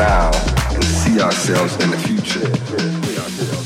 now and see ourselves in the future.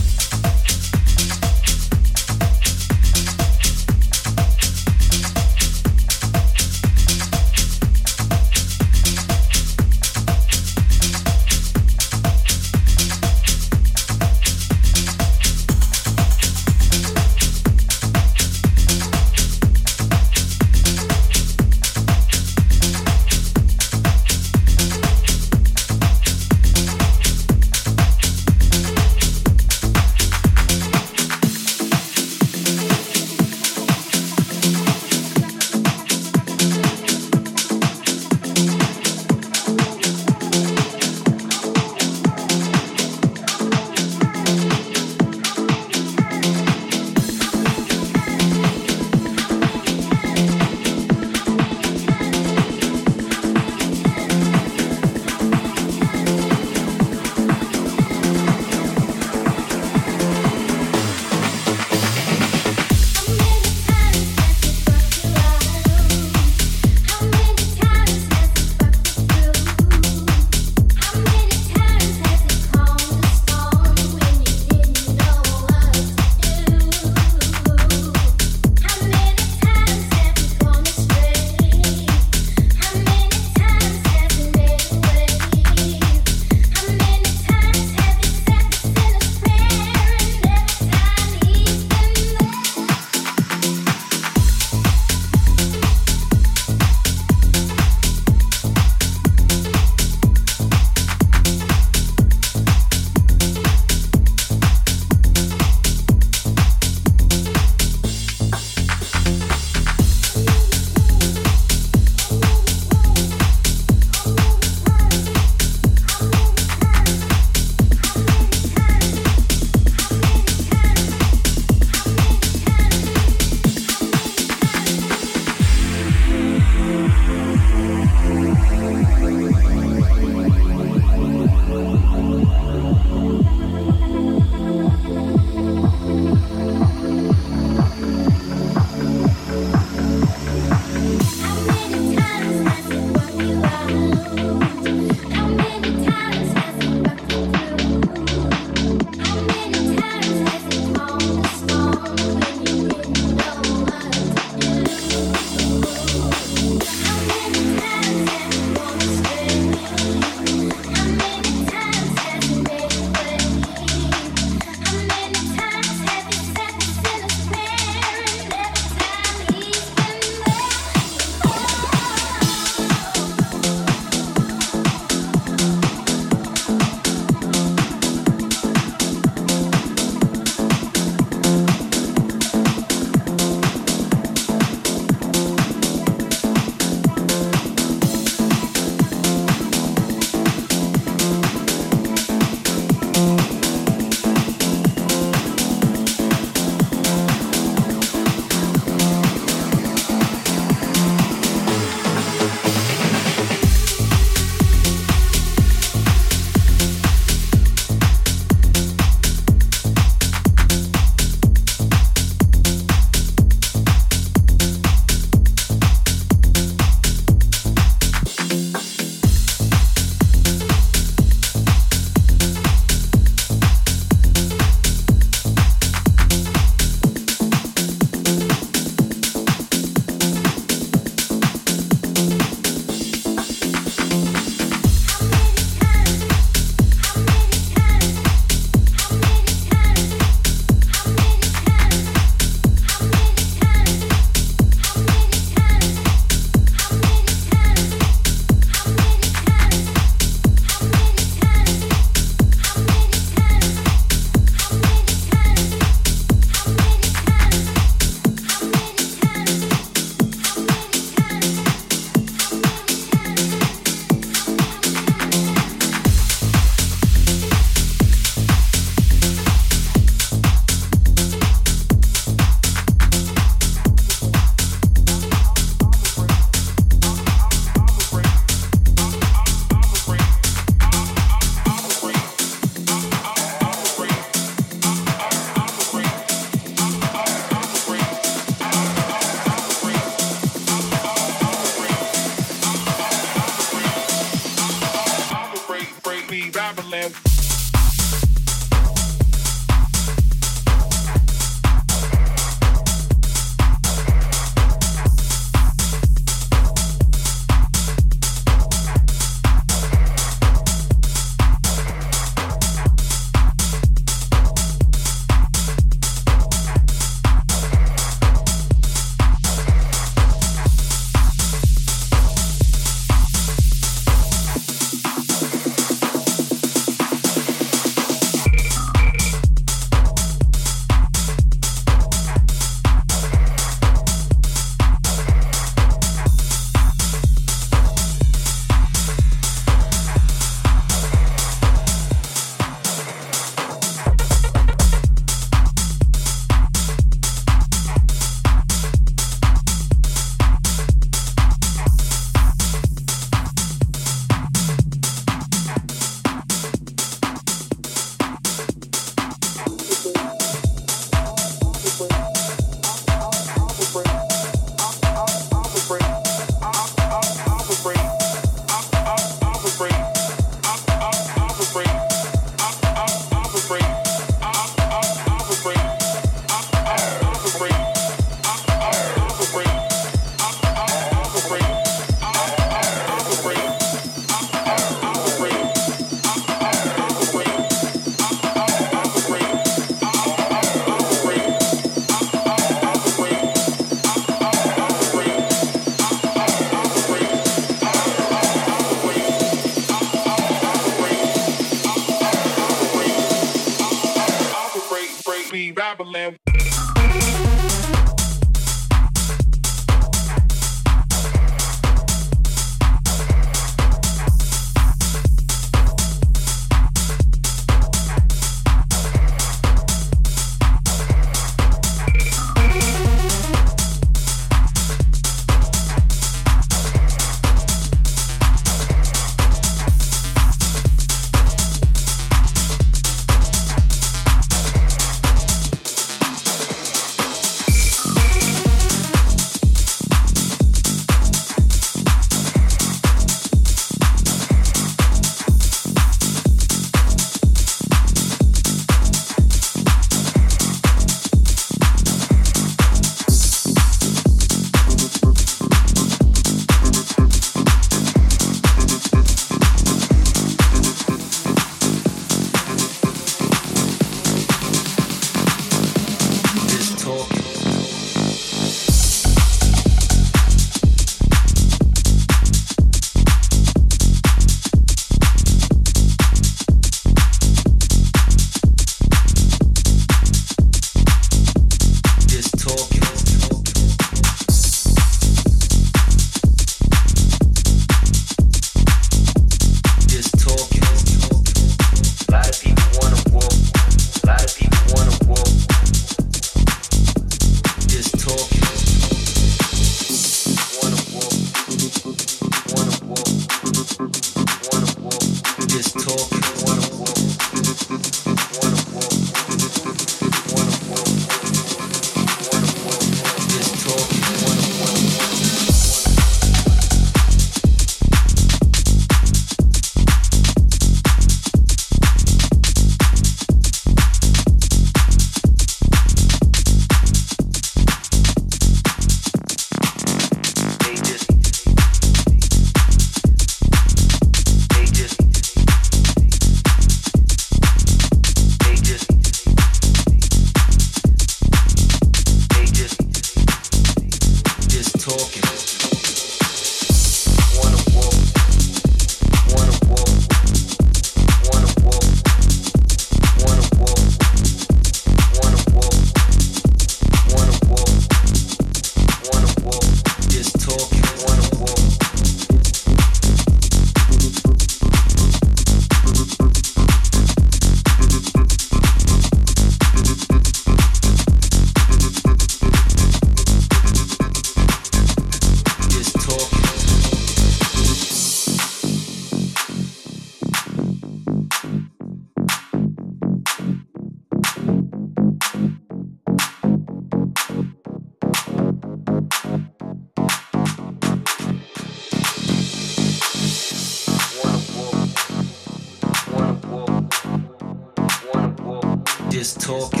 Just talking.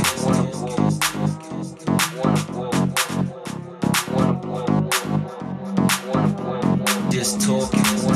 Just talking.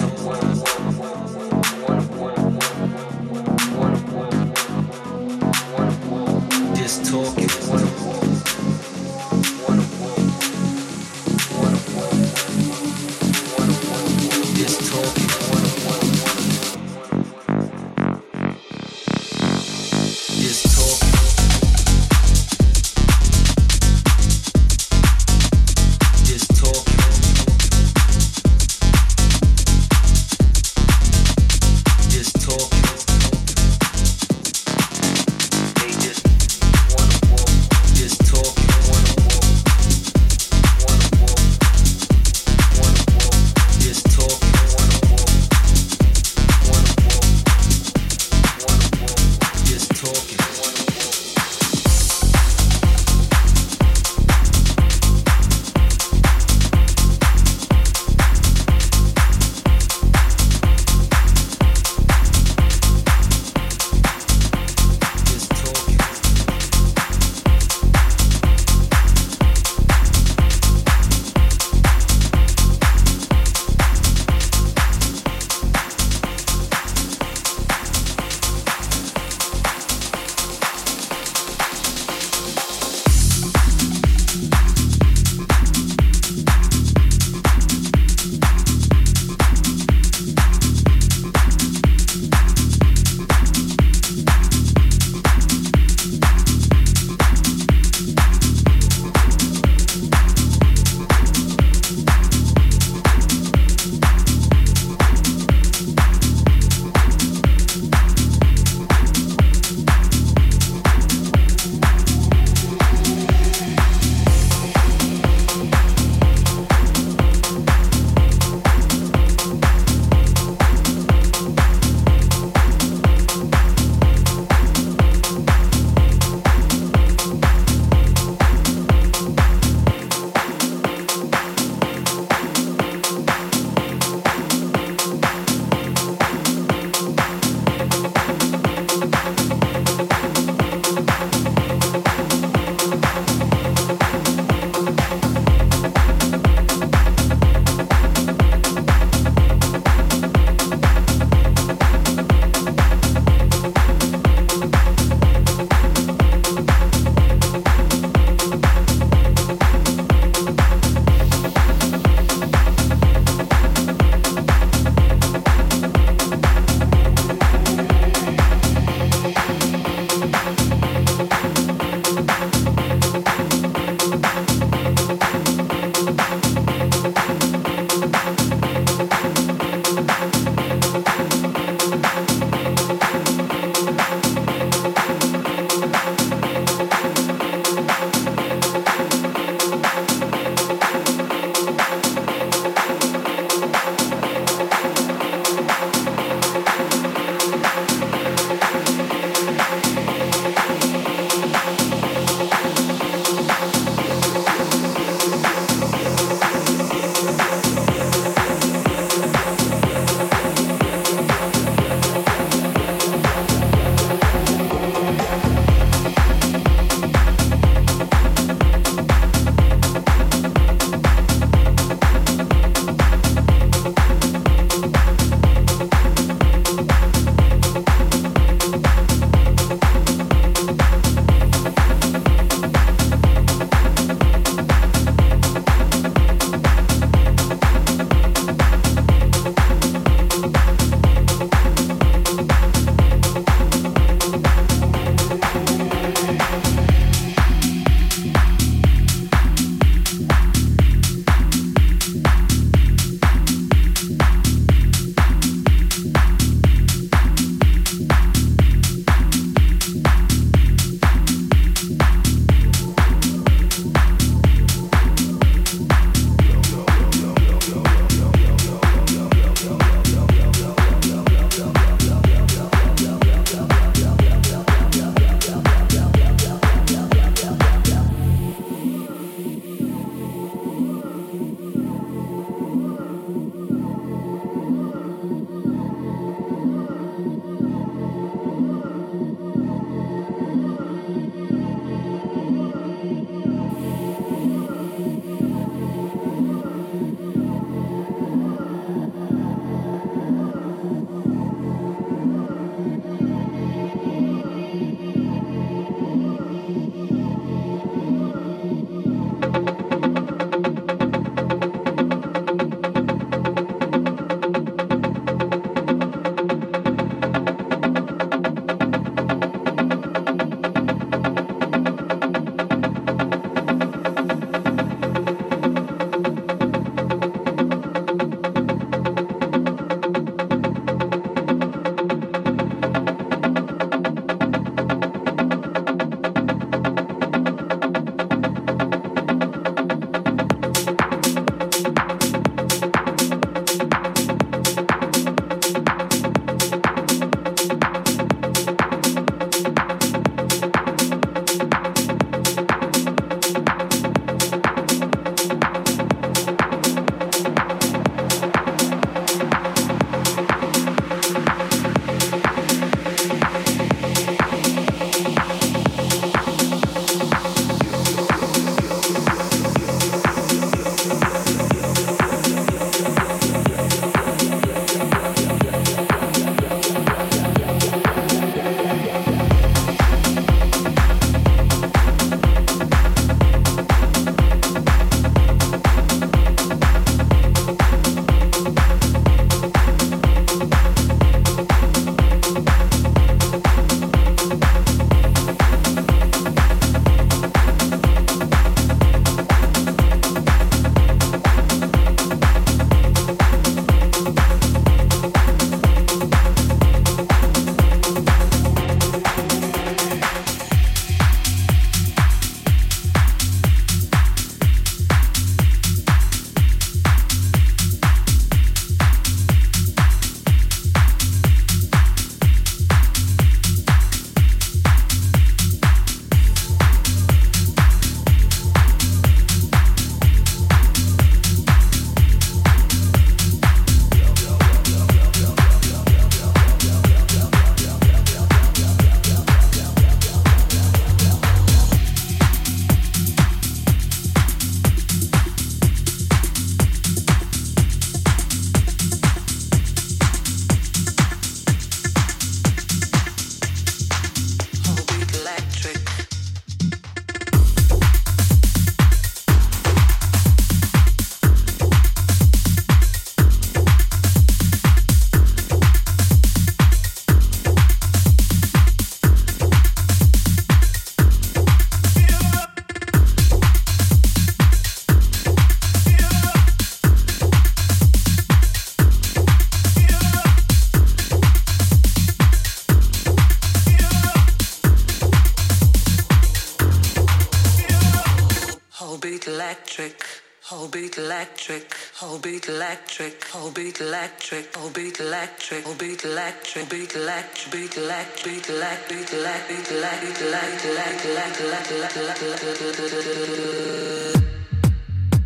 Electric, whole beat electric, whole beat electric, whole beat electric, beat electric, beat electric, beat electric, beat electric, beat electric, beat electric,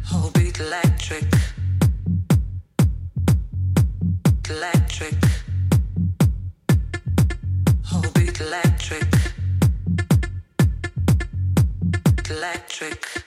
whole beat electric, electric, whole beat electric, electric.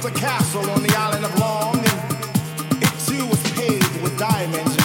built a castle on the island of Long, and it too was paved with diamonds.